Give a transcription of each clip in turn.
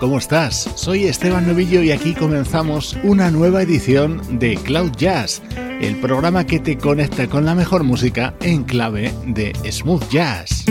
¿Cómo estás? Soy Esteban Novillo y aquí comenzamos una nueva edición de Cloud Jazz, el programa que te conecta con la mejor música en clave de smooth jazz.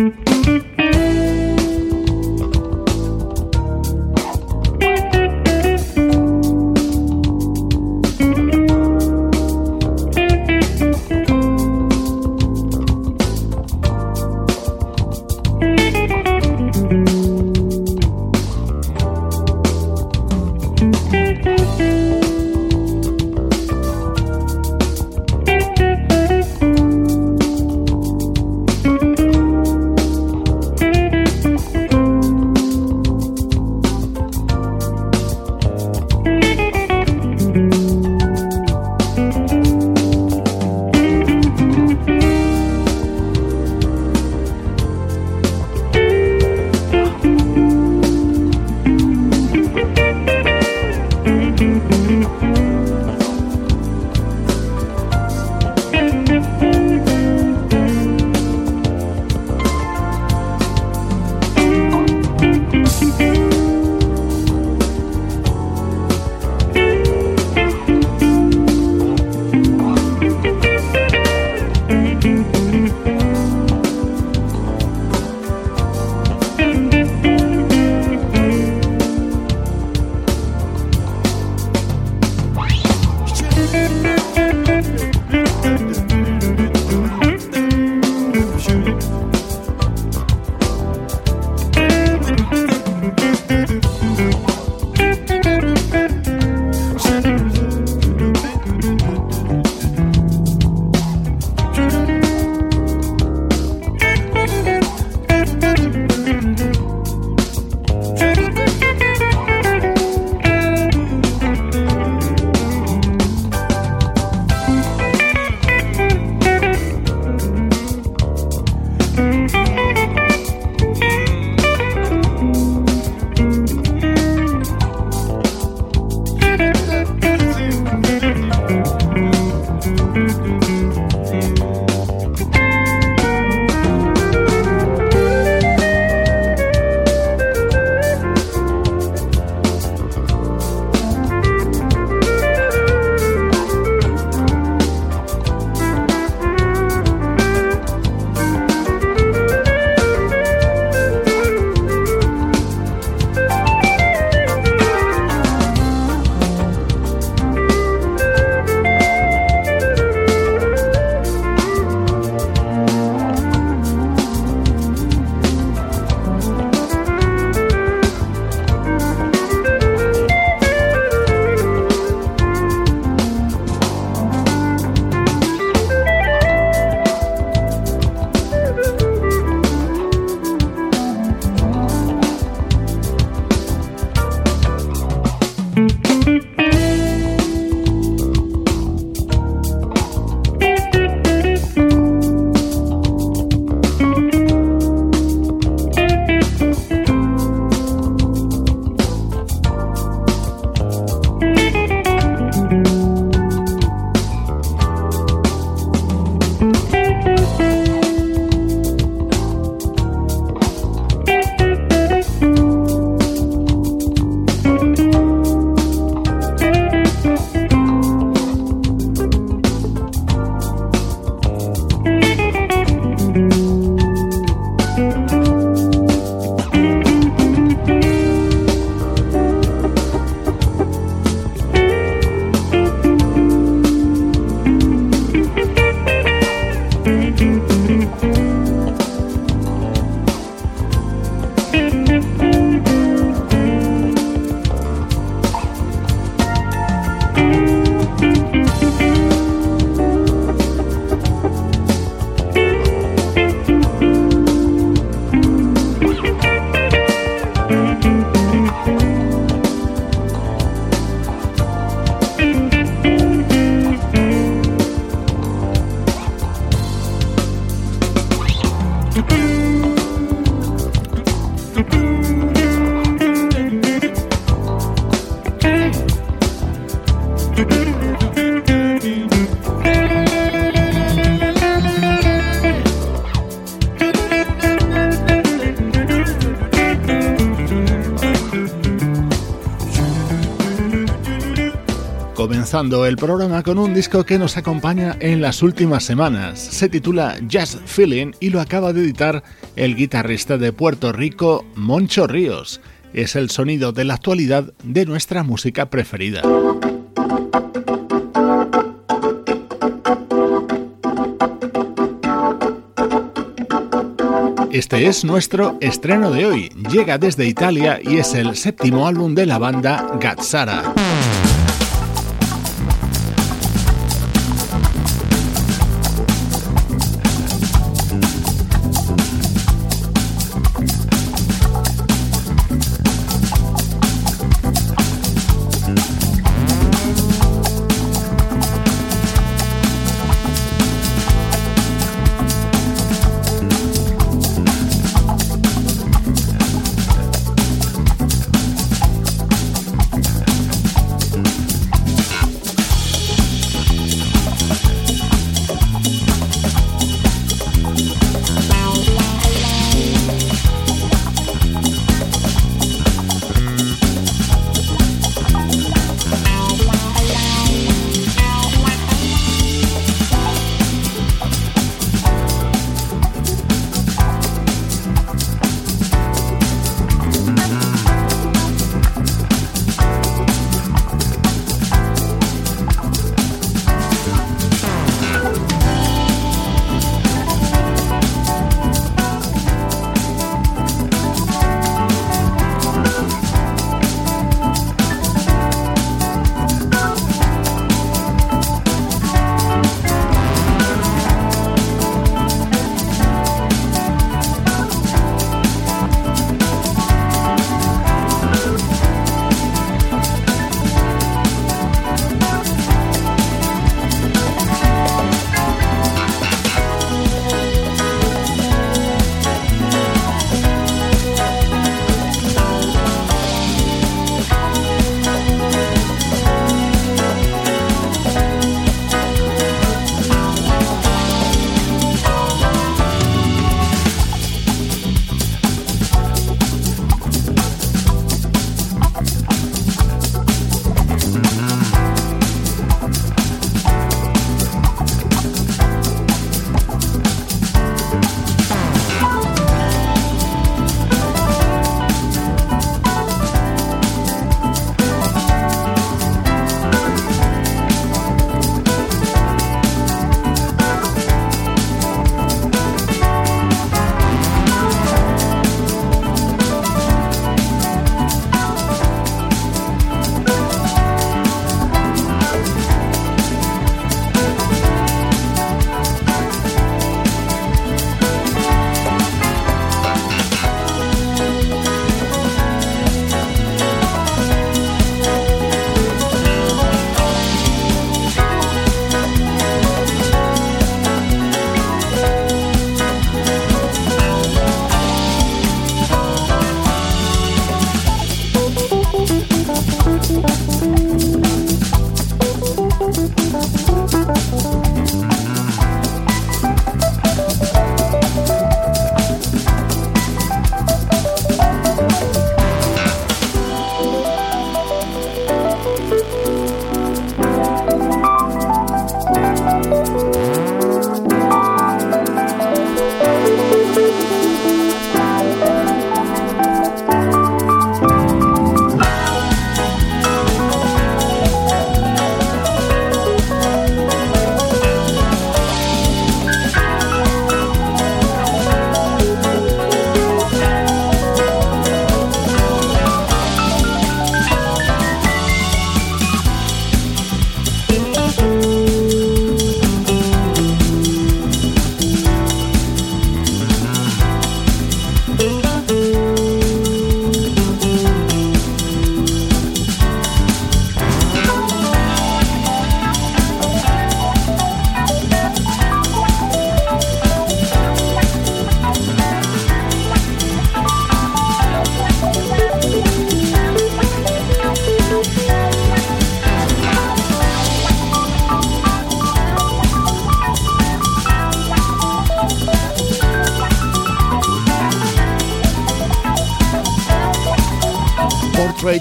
El programa con un disco que nos acompaña en las últimas semanas. Se titula Just Feeling y lo acaba de editar el guitarrista de Puerto Rico, Moncho Ríos. Es el sonido de la actualidad de nuestra música preferida. Este es nuestro estreno de hoy. Llega desde Italia y es el séptimo álbum de la banda Gazzara.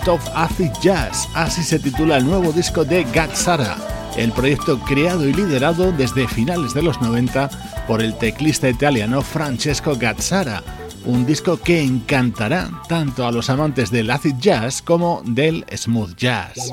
Of Acid Jazz, así se titula el nuevo disco de Gatsara, el proyecto creado y liderado desde finales de los 90 por el teclista italiano Francesco Gazzara, un disco que encantará tanto a los amantes del acid jazz como del smooth jazz.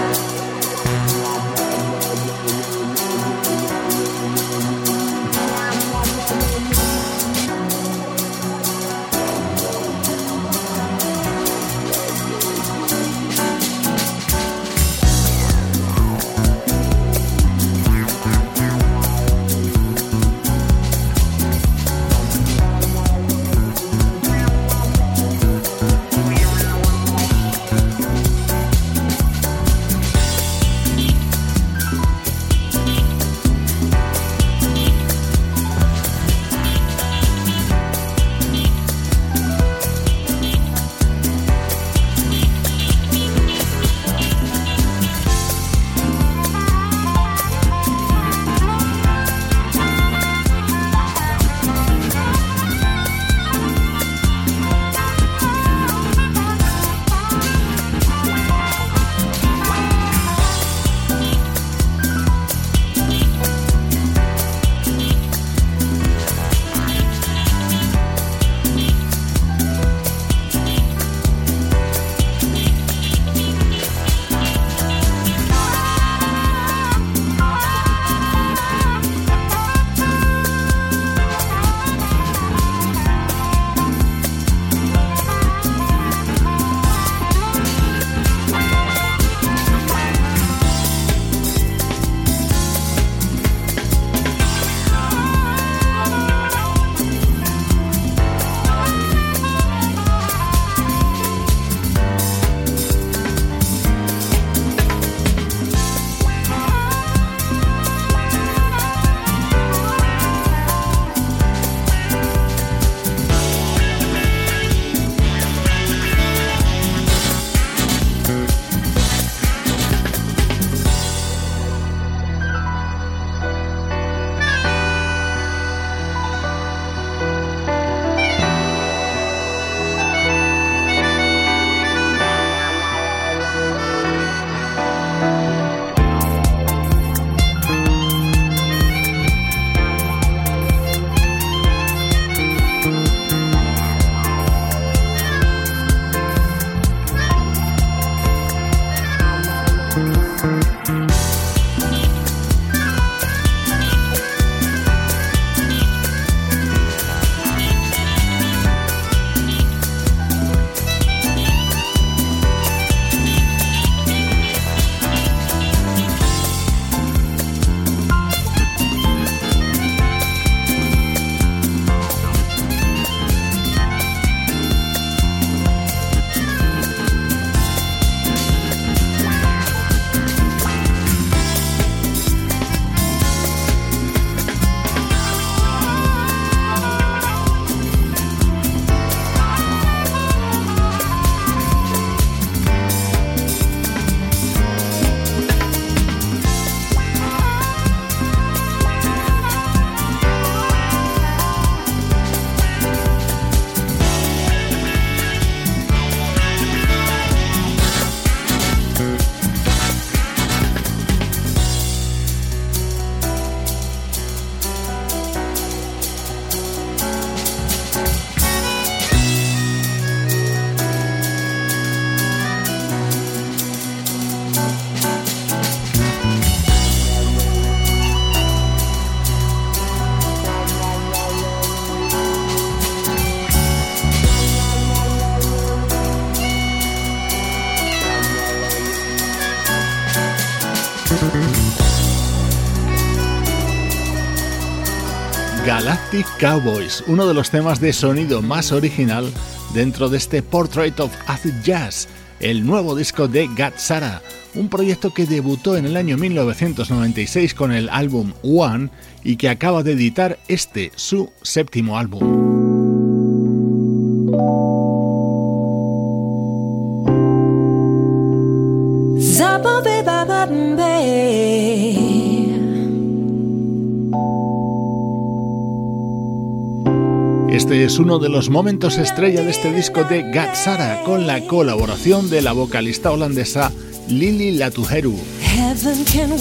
Cowboys, uno de los temas de sonido más original dentro de este Portrait of Acid Jazz, el nuevo disco de Gatsara, un proyecto que debutó en el año 1996 con el álbum One y que acaba de editar este, su séptimo álbum. Este es uno de los momentos estrella de este disco de Gatsara con la colaboración de la vocalista holandesa Lili Latujeru. Heaven can.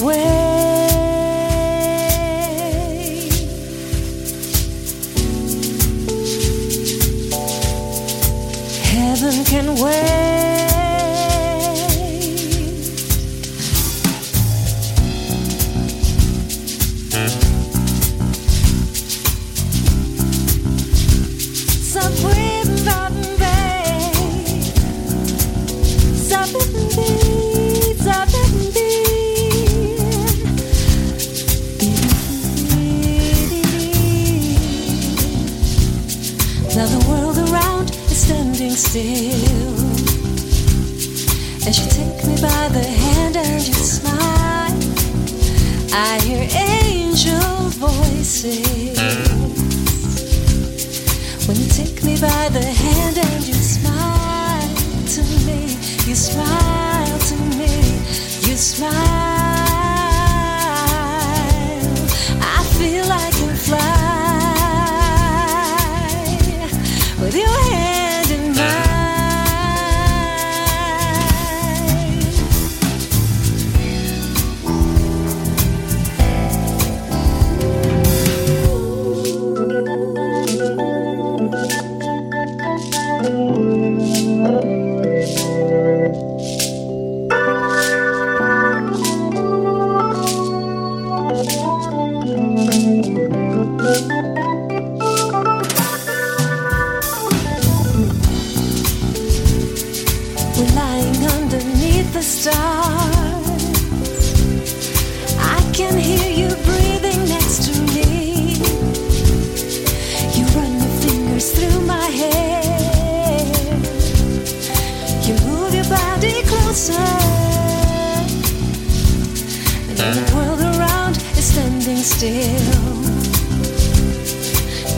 still.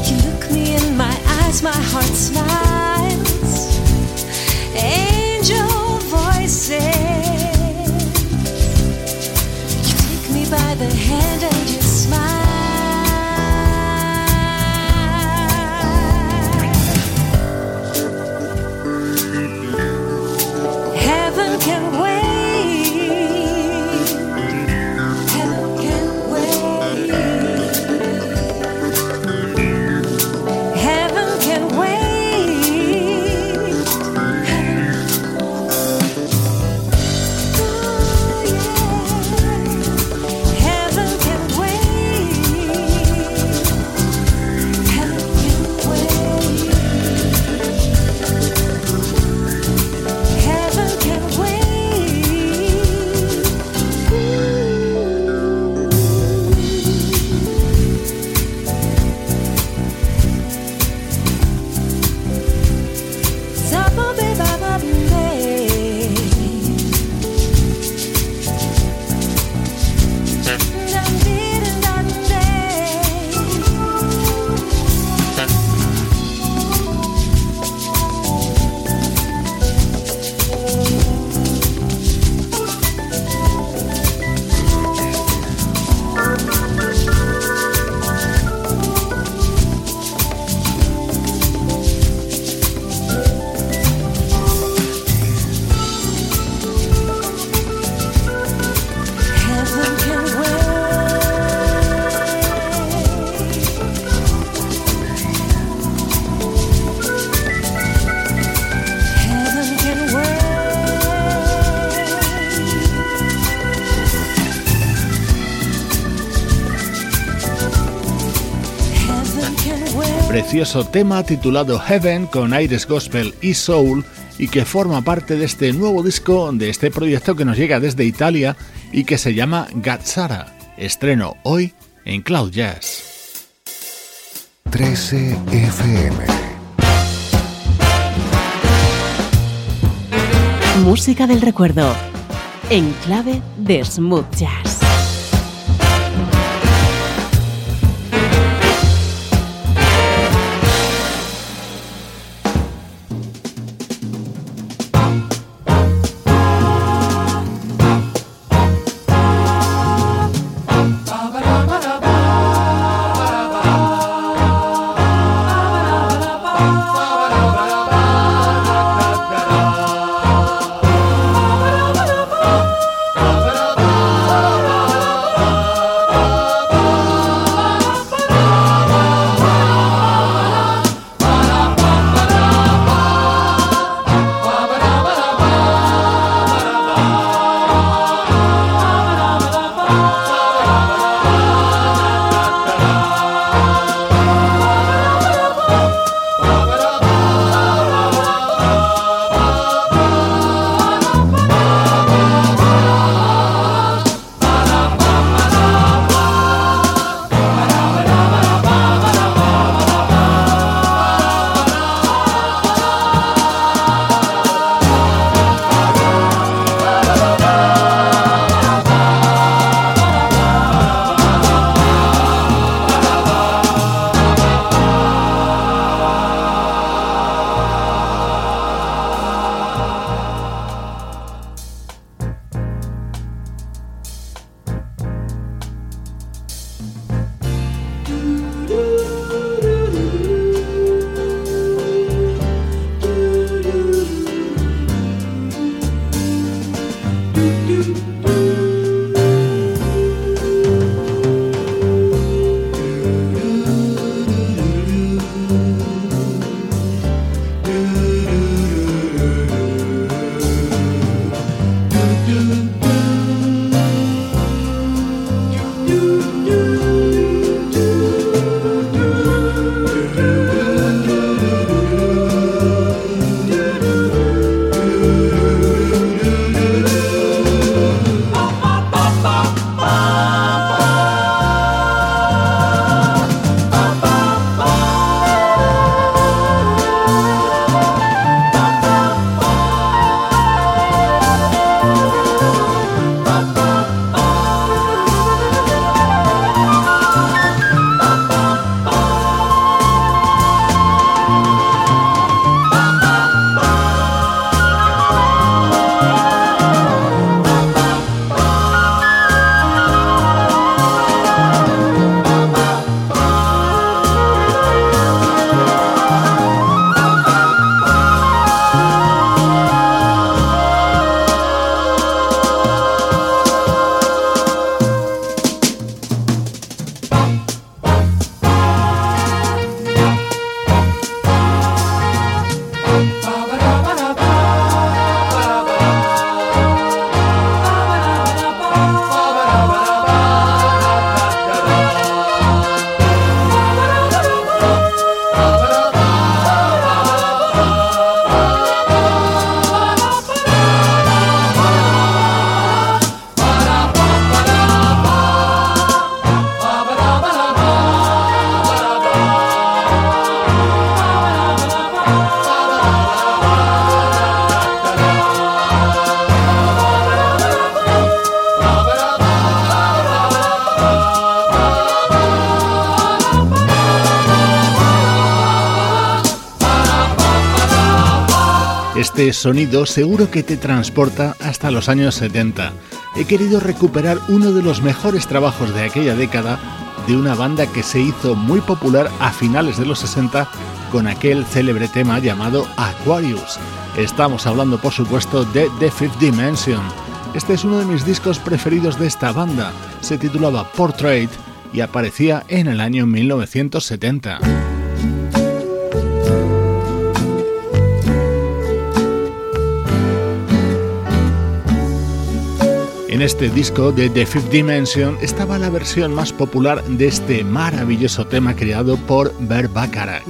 You look me in my eyes, my heart smiles. Angel voices. You take me by the hand and you smile. Tema titulado Heaven con aires gospel y soul y que forma parte de este nuevo disco de este proyecto que nos llega desde Italia y que se llama Gazzara. Estreno hoy en Cloud Jazz. 13 FM Música del recuerdo en clave de smooth jazz. Sonido seguro que te transporta hasta los años 70. He querido recuperar uno de los mejores trabajos de aquella década de una banda que se hizo muy popular a finales de los 60 con aquel célebre tema llamado Aquarius. Estamos hablando por supuesto de The Fifth Dimension. Este es uno de mis discos preferidos de esta banda. Se titulaba Portrait y aparecía en el año 1970. En este disco de The Fifth Dimension estaba la versión más popular de este maravilloso tema creado por Bert Bacharach.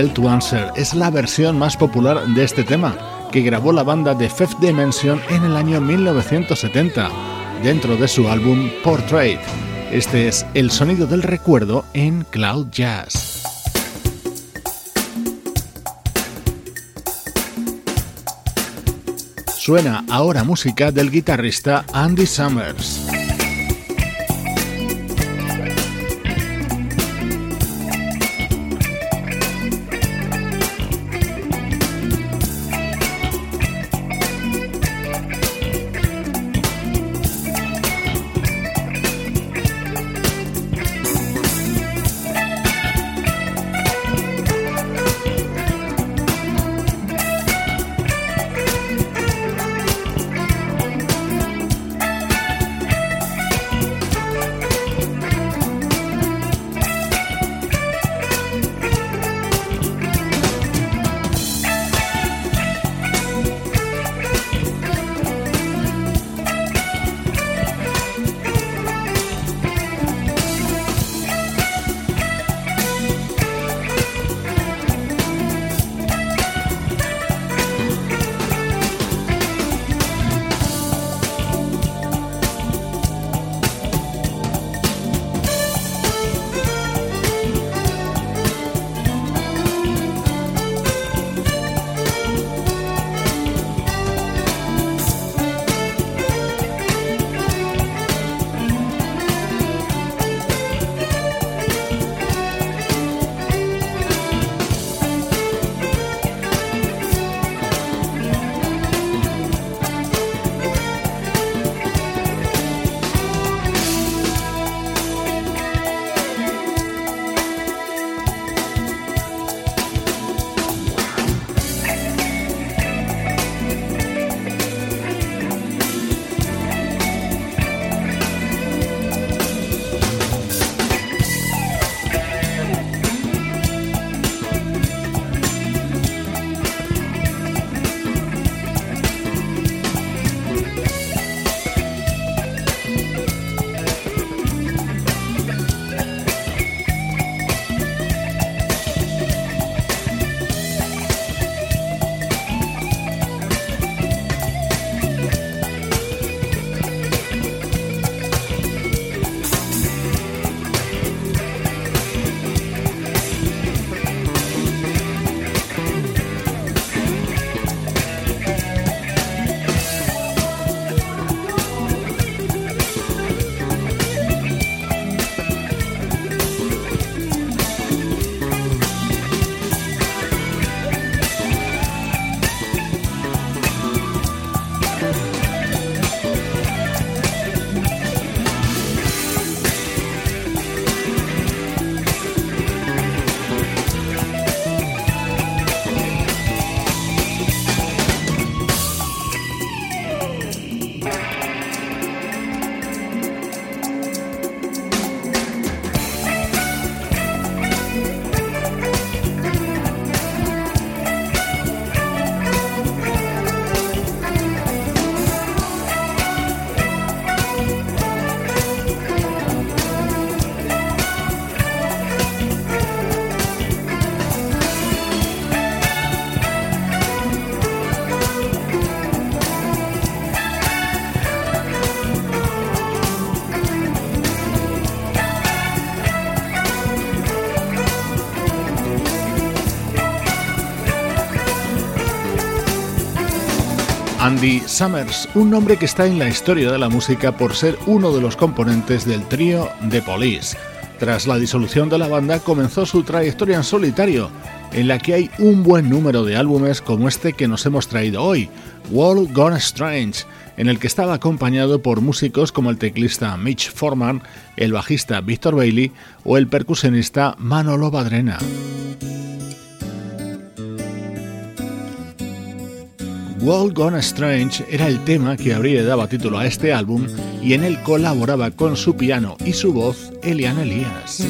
Bell to Answer es la versión más popular de este tema, que grabó la banda de Fifth Dimension en el año 1970, dentro de su álbum Portrait. Este es el sonido del recuerdo en Cloud Jazz. Suena ahora música del guitarrista Andy Summers. Andy Summers, un nombre que está en la historia de la música por ser uno de los componentes del trío The Police. Tras la disolución de la banda comenzó su trayectoria en solitario, en la que hay un buen número de álbumes como este que nos hemos traído hoy, World Gone Strange, en el que estaba acompañado por músicos como el teclista Mitch Forman, el bajista Victor Bailey o el percusionista Manolo Badrena. World Gone Strange era el tema que habría dado título a este álbum y en él colaboraba con su piano y su voz Elian Elias.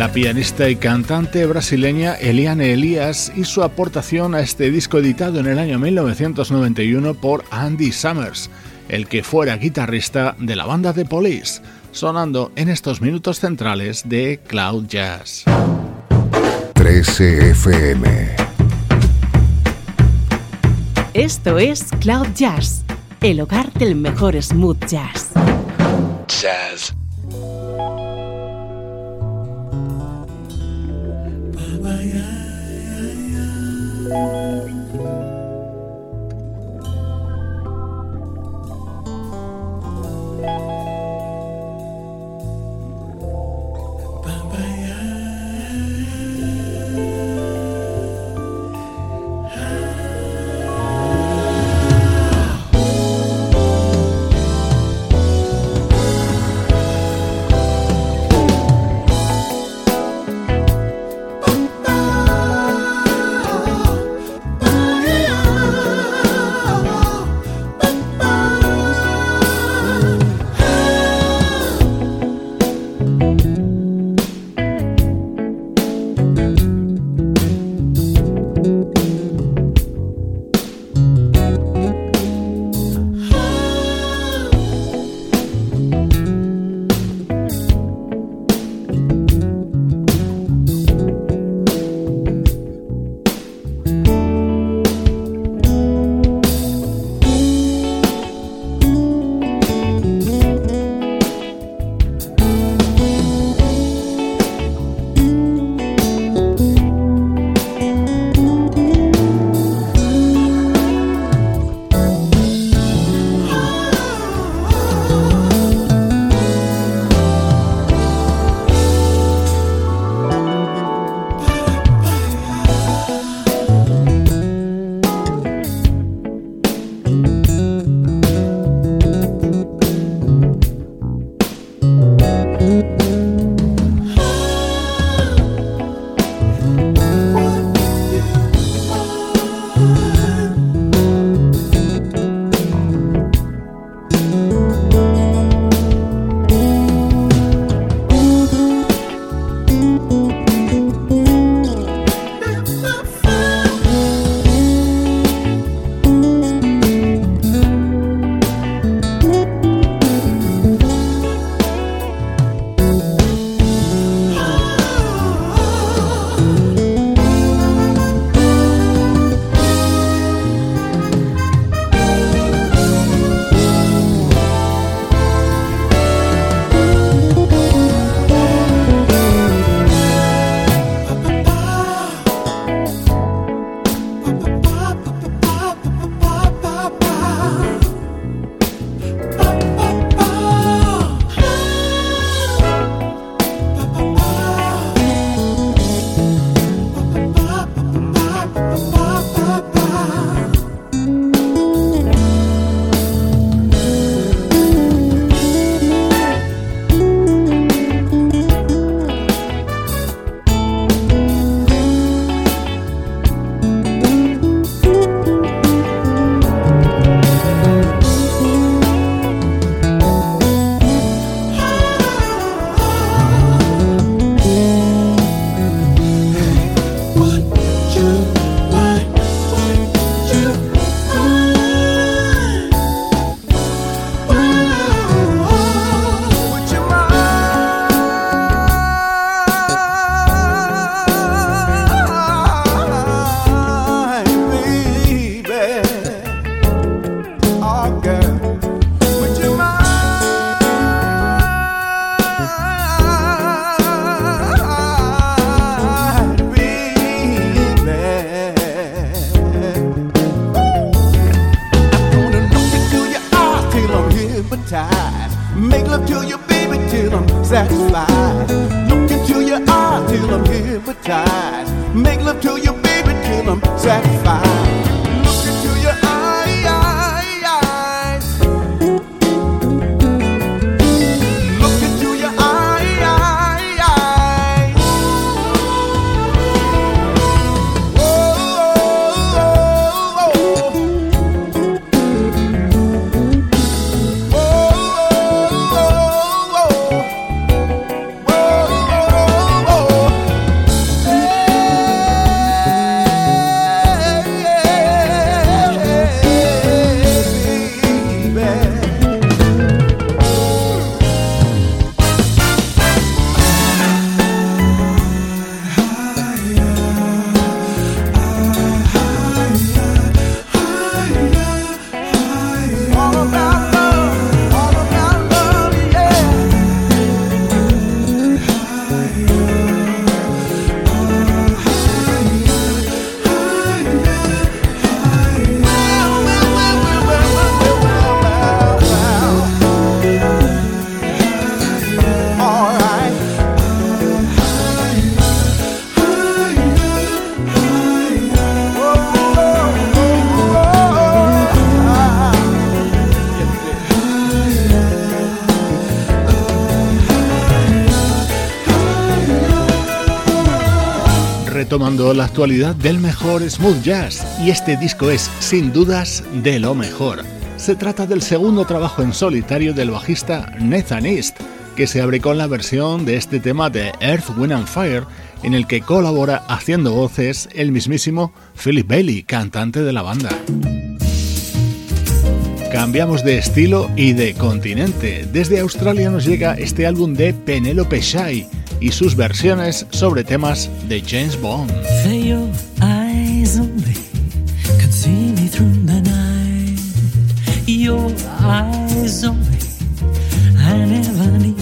La pianista y cantante brasileña Eliane Elias y su aportación a este disco editado en el año 1991 por Andy Summers, el que fuera guitarrista de la banda de Police, sonando en estos minutos centrales de Cloud Jazz. 13 FM Esto es Cloud Jazz, el hogar del mejor smooth jazz. Jazz yeah, yeah, yeah. Retomando la actualidad del mejor smooth jazz y este disco es sin dudas de lo mejor. Se trata del segundo trabajo en solitario del bajista Nathan East, que se abre con la versión de este tema de Earth, Wind and Fire, en el que colabora haciendo voces el mismísimo Philip Bailey, cantante de la banda. Cambiamos de estilo y de continente. Desde Australia nos llega este álbum de Penelope Shai y sus versiones sobre temas de James Bond. Only, I never need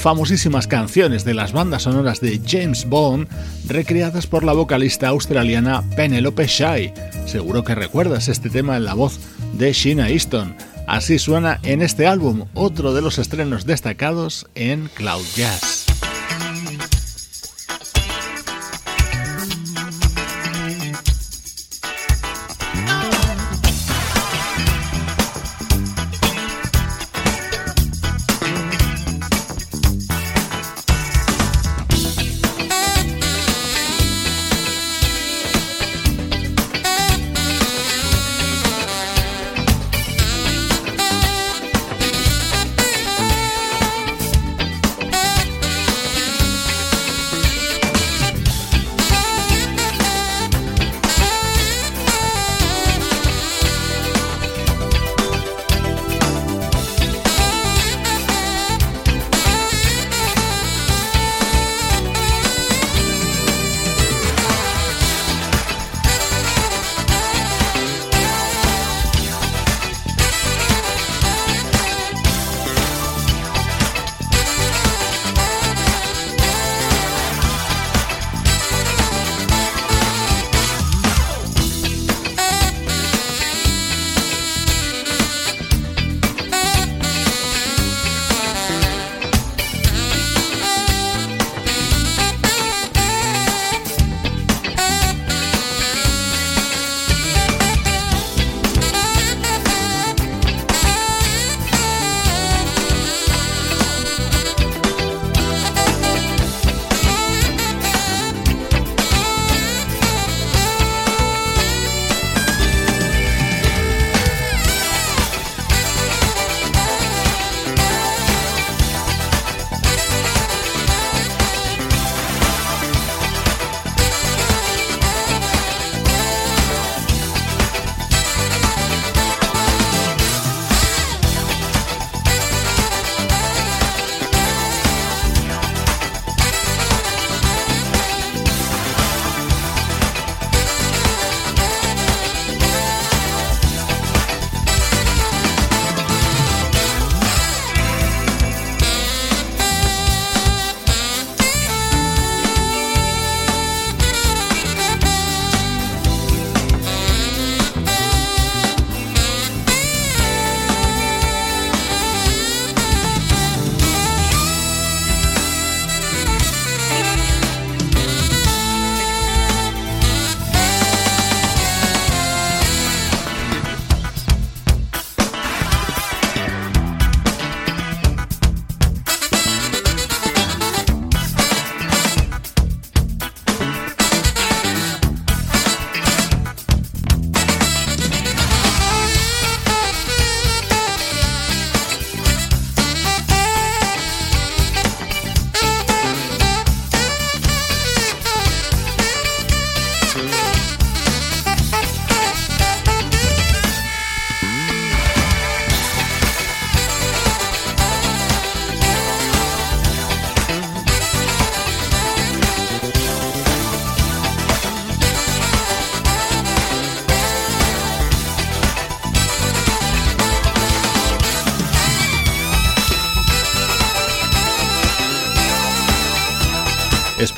famosísimas canciones de las bandas sonoras de James Bond recreadas por la vocalista australiana Penelope Shai. Seguro que recuerdas este tema en la voz de Sheena Easton. Así suena en este álbum, otro de los estrenos destacados en Cloud Jazz.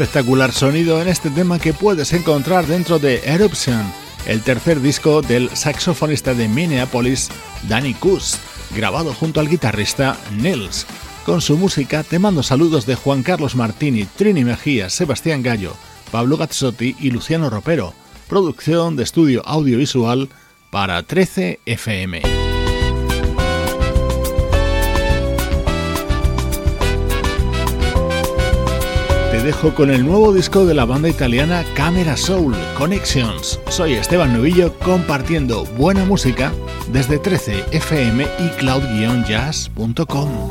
Espectacular sonido en este tema que puedes encontrar dentro de Eruption, el tercer disco del saxofonista de Minneapolis, Danny Kuss, grabado junto al guitarrista Nils. Con su música te mando saludos de Juan Carlos Martini, Trini Mejía, Sebastián Gallo, Pablo Gazzotti y Luciano Ropero. Producción de estudio audiovisual para 13 FM. Dejo con el nuevo disco de la banda italiana Camera Soul Connections. Soy Esteban Novillo compartiendo buena música desde 13 FM y cloud-jazz.com.